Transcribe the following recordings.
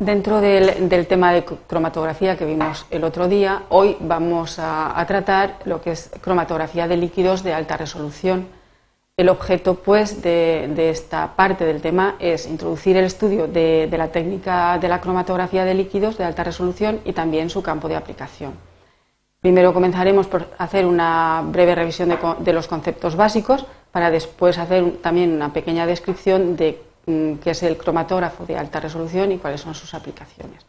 Dentro del, tema de cromatografía que vimos el otro día, hoy vamos a, tratar lo que es cromatografía de líquidos de alta resolución. El objeto, pues, de, esta parte del tema es introducir el estudio de, la técnica de la cromatografía de líquidos de alta resolución y también su campo de aplicación. Primero comenzaremos por hacer una breve revisión de los conceptos básicos para después hacer también una pequeña descripción de qué es el cromatógrafo de alta resolución y cuáles son sus aplicaciones.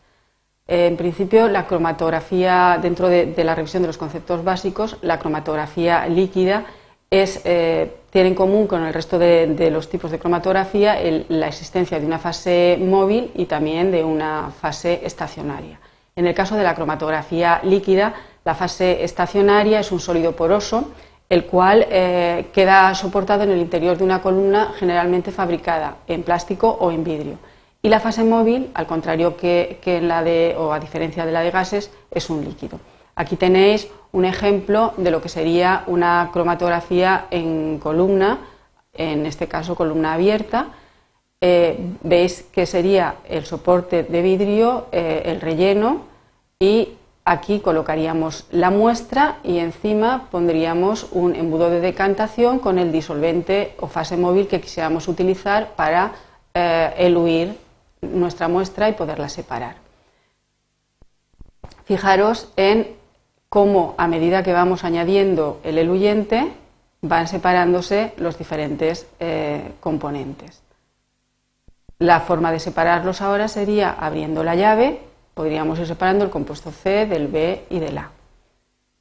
En principio, la cromatografía, dentro de, la revisión de los conceptos básicos, la cromatografía líquida eh, tiene en común con el resto de, los tipos de cromatografía la existencia de una fase móvil y también de una fase estacionaria. En el caso de la cromatografía líquida, la fase estacionaria es un sólido poroso el cual eh, queda soportado en el interior de una columna generalmente fabricada en plástico o en vidrio. Y la fase móvil, al contrario que, en la de, o a diferencia de la de gases, es un líquido. Aquí tenéis un ejemplo de lo que sería una cromatografía en columna, en este caso columna abierta. Eh, veis que sería el soporte de vidrio, eh, el relleno y Aquí colocaríamos la muestra y encima pondríamos un embudo de decantación con el disolvente o fase móvil que quisiéramos utilizar para eh, eluir nuestra muestra y poderla separar. Fijaros en cómo a medida que vamos añadiendo el eluyente van separándose los diferentes eh, componentes. La forma de separarlos ahora sería abriendo la llave Podríamos ir separando el compuesto C del B y del A.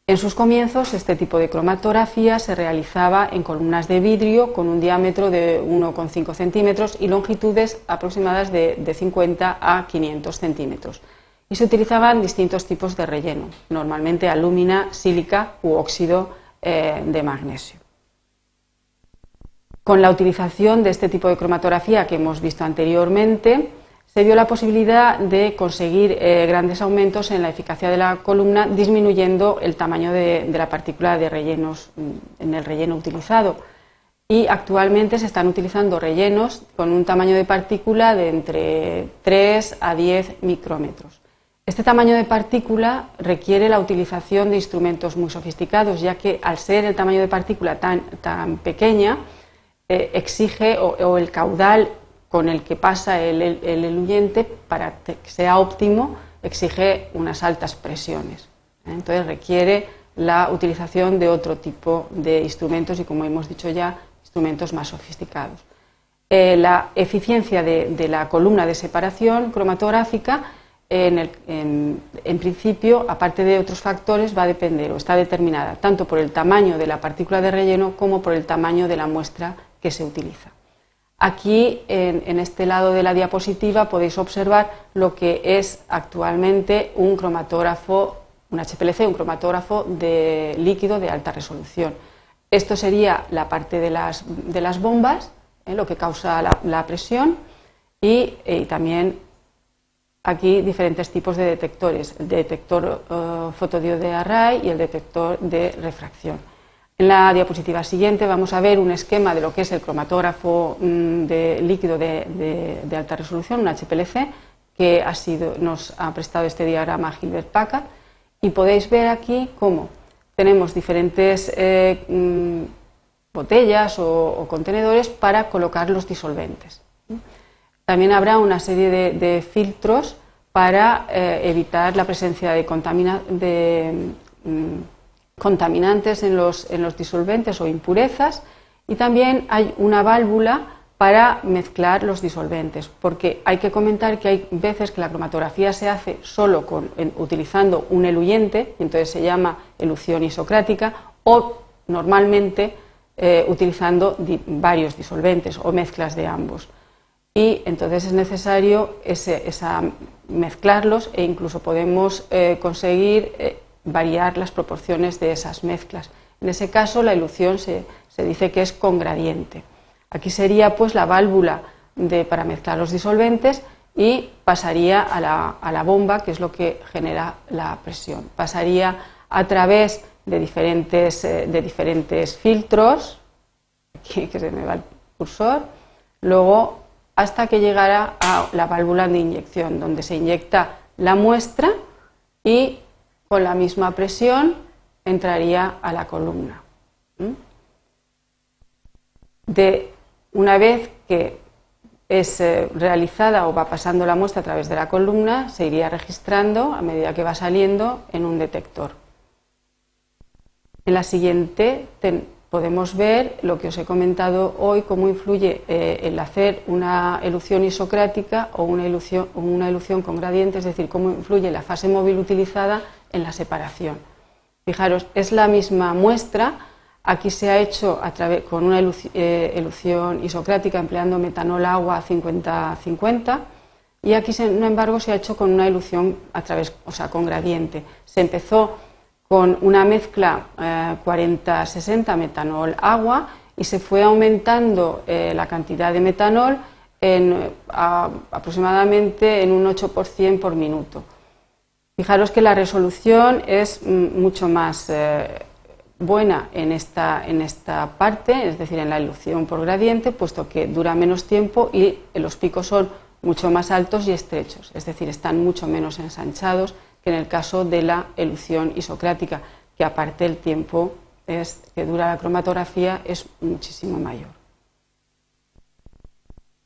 En sus comienzos, este tipo de cromatografía se realizaba en columnas de vidrio con un diámetro de 1,5 centímetros y longitudes aproximadas de, 50 a 500 centímetros. Y se utilizaban distintos tipos de relleno, normalmente alúmina, sílica u óxido eh, de magnesio. Con la utilización de este tipo de cromatografía que hemos visto anteriormente, se dio la posibilidad de conseguir eh, grandes aumentos en la eficacia de la columna, disminuyendo el tamaño de, la partícula de rellenos mm, en el relleno utilizado. Y actualmente se están utilizando rellenos con un tamaño de partícula de entre 3 a 10 micrómetros. Este tamaño de partícula requiere la utilización de instrumentos muy sofisticados, ya que al ser el tamaño de partícula tan, tan pequeña, eh, exige o el caudal con el que pasa el, eluyente, para que sea óptimo, exige unas altas presiones. ¿eh? Entonces requiere la utilización de otro tipo de instrumentos y, como hemos dicho ya, instrumentos más sofisticados. Eh, la eficiencia de, la columna de separación cromatográfica, en, en, principio, aparte de otros factores, va a depender o está determinada tanto por el tamaño de la partícula de relleno como por el tamaño de la muestra que se utiliza. Aquí, en, este lado de la diapositiva, podéis observar lo que es actualmente un cromatógrafo, un HPLC, un cromatógrafo de líquido de alta resolución. Esto sería la parte de las, bombas, eh, lo que causa la, presión, y, eh, también aquí diferentes tipos de detectores, el detector uh, de array y el detector de refracción. En la diapositiva siguiente vamos a ver un esquema de lo que es el cromatógrafo mm, de líquido de, alta resolución, un HPLC, que nos ha prestado este diagrama Gilbert Packard, y podéis ver aquí cómo tenemos diferentes eh, mm, botellas o, contenedores para colocar los disolventes. También habrá una serie de, filtros para eh, evitar la presencia de, contaminación. de mm, contaminantes en los, disolventes o impurezas y también hay una válvula para mezclar los disolventes, porque hay que comentar que hay veces que la cromatografía se hace solo con, utilizando un eluyente, y entonces se llama elución isocrática, o normalmente eh, utilizando varios disolventes o mezclas de ambos. Y entonces es necesario esa, mezclarlos e incluso podemos eh, conseguir eh, variar las proporciones de esas mezclas. En ese caso, la ilusión se, dice que es con gradiente. Aquí sería pues la válvula de, para mezclar los disolventes y pasaría a la, bomba, que es lo que genera la presión. Pasaría a través de diferentes, eh, de diferentes filtros, aquí que se me va el cursor, luego hasta que llegara a la válvula de inyección, donde se inyecta la muestra y con la misma presión entraría a la columna. De una vez que es eh, realizada o va pasando la muestra a través de la columna, se iría registrando a medida que va saliendo en un detector. En la siguiente podemos ver lo que os he comentado hoy, cómo influye eh, el hacer una elución isocrática o una elución, una elución con gradiente, es decir, cómo influye la fase móvil utilizada en la separación. Fijaros, es la misma muestra, aquí se ha hecho a través, con una eh, elución isocrática empleando metanol agua 50-50 y aquí, sin embargo, se ha hecho con una elución a través, o sea, con gradiente. Se empezó con una mezcla 40-60 eh, metanol-agua y se fue aumentando eh, la cantidad de metanol en, aproximadamente en un 8% por minuto. Fijaros que la resolución es mm, mucho más eh, buena en esta, en esta parte, es decir, en la ilusión por gradiente, puesto que dura menos tiempo y los picos son mucho más altos y estrechos, es decir, están mucho menos ensanchados que en el caso de la elución isocrática, que aparte el tiempo que dura la cromatografía es muchísimo mayor.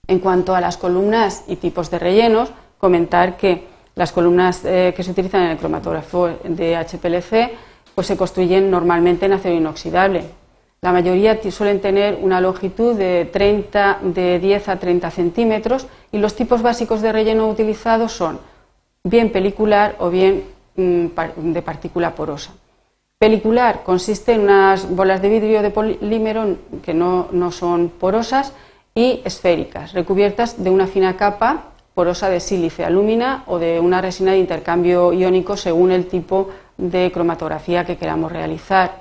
En cuanto a las columnas y tipos de rellenos, comentar que las columnas eh, que se utilizan en el cromatógrafo de HPLC pues se construyen normalmente en acero inoxidable. La mayoría suelen tener una longitud de, 30, de 10 a 30 centímetros y los tipos básicos de relleno utilizados son bien pelicular o bien mm, de partícula porosa. Pelicular consiste en unas bolas de vidrio de polímero que no, son porosas y esféricas, recubiertas de una fina capa porosa de sílice, alúmina o de una resina de intercambio iónico según el tipo de cromatografía que queramos realizar.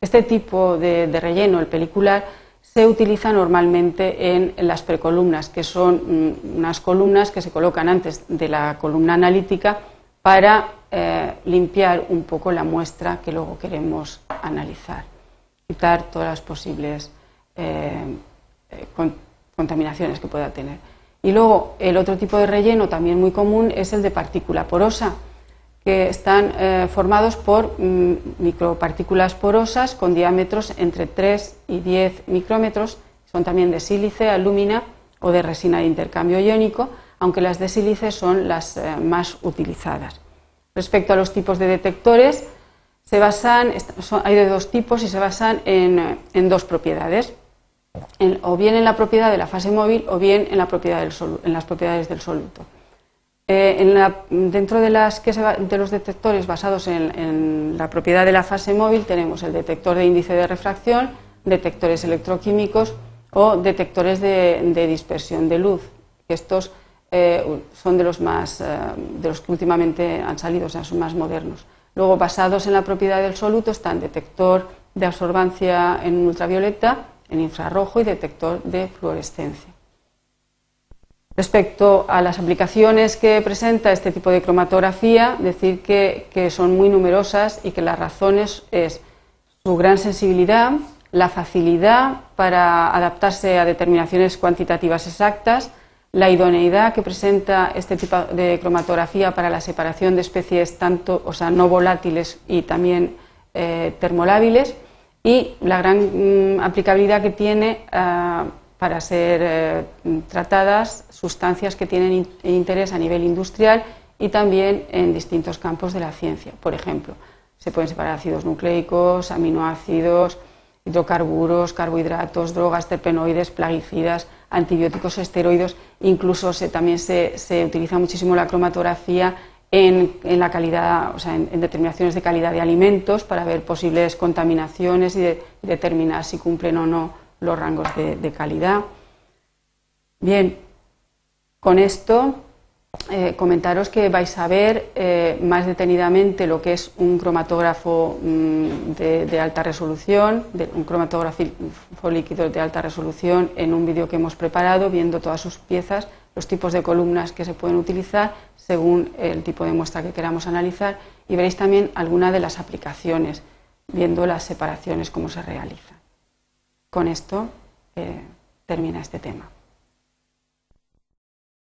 Este tipo de relleno, el pelicular, se utiliza normalmente en, las precolumnas, que son mm, unas columnas que se colocan antes de la columna analítica para eh, limpiar un poco la muestra que luego queremos analizar, quitar todas las posibles eh, eh, contaminaciones que pueda tener. Y luego el otro tipo de relleno también muy común es el de partícula porosa que están eh, formados por mm, micropartículas porosas con diámetros entre 3 y 10 micrómetros, son también de sílice, alúmina o de resina de intercambio iónico, aunque las de sílice son las eh, más utilizadas. Respecto a los tipos de detectores, se basan, hay de dos tipos y se basan en, en dos propiedades, o bien en la propiedad de la fase móvil o bien en, la propiedad del en las propiedades del soluto. Eh, dentro de, los detectores basados en, la propiedad de la fase móvil tenemos el detector de índice de refracción, detectores electroquímicos o detectores de, dispersión de luz. Estos eh, son de los, más, eh, de los que últimamente han salido, o sea, son más modernos. Luego, basados en la propiedad del soluto, están detector de absorbancia en ultravioleta, en infrarrojo y detector de fluorescencia. Respecto a las aplicaciones que presenta este tipo de cromatografía, decir que, son muy numerosas y que las razones es su gran sensibilidad, la facilidad para adaptarse a determinaciones cuantitativas exactas, la idoneidad que presenta este tipo de cromatografía para la separación de especies tanto, o sea, no volátiles y también eh, termolábiles y la gran mm, aplicabilidad que tiene ah, para ser eh, tratadas sustancias que tienen interés a nivel industrial y también en distintos campos de la ciencia. Por ejemplo, se pueden separar ácidos nucleicos, aminoácidos, hidrocarburos, carbohidratos, drogas, terpenoides, plaguicidas, antibióticos, esteroides. Incluso también se, utiliza muchísimo la cromatografía en, la calidad, o sea, en, determinaciones de calidad de alimentos para ver posibles contaminaciones y determinar si cumplen o no los rangos de, calidad. Bien, con esto eh, comentaros que vais a ver eh, más detenidamente lo que es un cromatógrafo mm, de, alta resolución, un cromatógrafo líquido de alta resolución en un vídeo que hemos preparado, viendo todas sus piezas, los tipos de columnas que se pueden utilizar según el tipo de muestra que queramos analizar y veréis también algunas de las aplicaciones, viendo las separaciones, cómo se realizan. Con esto eh, termina este tema.